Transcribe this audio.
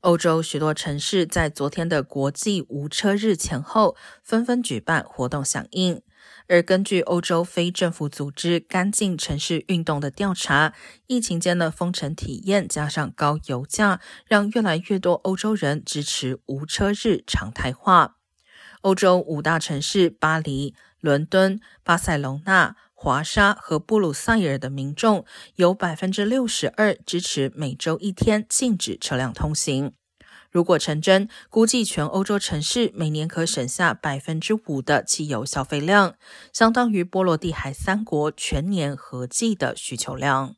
欧洲许多城市在昨天的国际无车日前后纷纷举办活动响应。而根据欧洲非政府组织“干净城市运动”的调查，疫情间的封城体验加上高油价，让越来越多欧洲人支持无车日常态化。欧洲五大城市巴黎、伦敦、巴塞隆纳。华沙和布鲁塞尔的民众有百分之六十二支持每周一天禁止车辆通行。如果成真，估计全欧洲城市每年可省下百分之五的汽油消费量，相当于波罗的海三国全年合计的需求量。